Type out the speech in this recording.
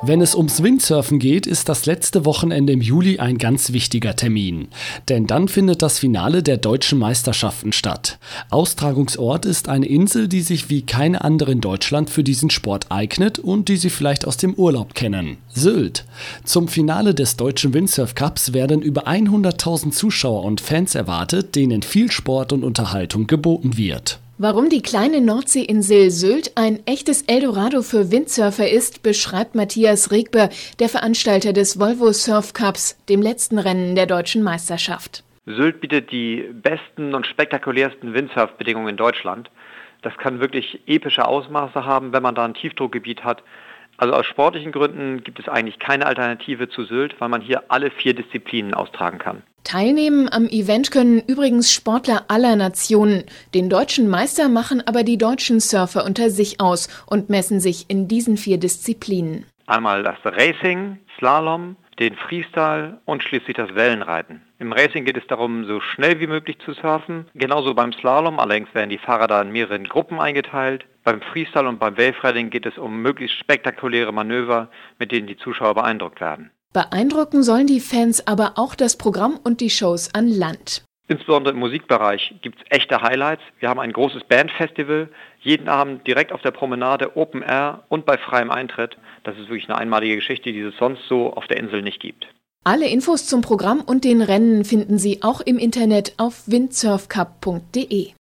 Wenn es ums Windsurfen geht, ist das letzte Wochenende im Juli ein ganz wichtiger Termin. Denn dann findet das Finale der deutschen Meisterschaften statt. Austragungsort ist eine Insel, die sich wie keine andere in Deutschland für diesen Sport eignet und die Sie vielleicht aus dem Urlaub kennen. Sylt. Zum Finale des deutschen Windsurf Cups werden über 100.000 Zuschauer und Fans erwartet, denen viel Sport und Unterhaltung geboten wird. Warum die kleine Nordseeinsel Sylt ein echtes Eldorado für Windsurfer ist, beschreibt Matthias Regber, der Veranstalter des Volvo Surf Cups, dem letzten Rennen der deutschen Meisterschaft. Sylt bietet die besten und spektakulärsten Windsurfbedingungen in Deutschland. Das kann wirklich epische Ausmaße haben, wenn man da ein Tiefdruckgebiet hat. Also aus sportlichen Gründen gibt es eigentlich keine Alternative zu Sylt, weil man hier alle vier Disziplinen austragen kann. Teilnehmen am Event können übrigens Sportler aller Nationen. Den deutschen Meister machen aber die deutschen Surfer unter sich aus und messen sich in diesen vier Disziplinen. Einmal das Racing, Slalom, den Freestyle und schließlich das Wellenreiten. Im Racing geht es darum, so schnell wie möglich zu surfen. Genauso beim Slalom, allerdings werden die Fahrer da in mehreren Gruppen eingeteilt. Beim Freestyle und beim Wavering geht es um möglichst spektakuläre Manöver, mit denen die Zuschauer beeindruckt werden. Beeindrucken sollen die Fans aber auch das Programm und die Shows an Land. Insbesondere im Musikbereich gibt es echte Highlights. Wir haben ein großes Bandfestival, jeden Abend direkt auf der Promenade, Open Air und bei freiem Eintritt. Das ist wirklich eine einmalige Geschichte, die es sonst so auf der Insel nicht gibt. Alle Infos zum Programm und den Rennen finden Sie auch im Internet auf windsurfcup.de.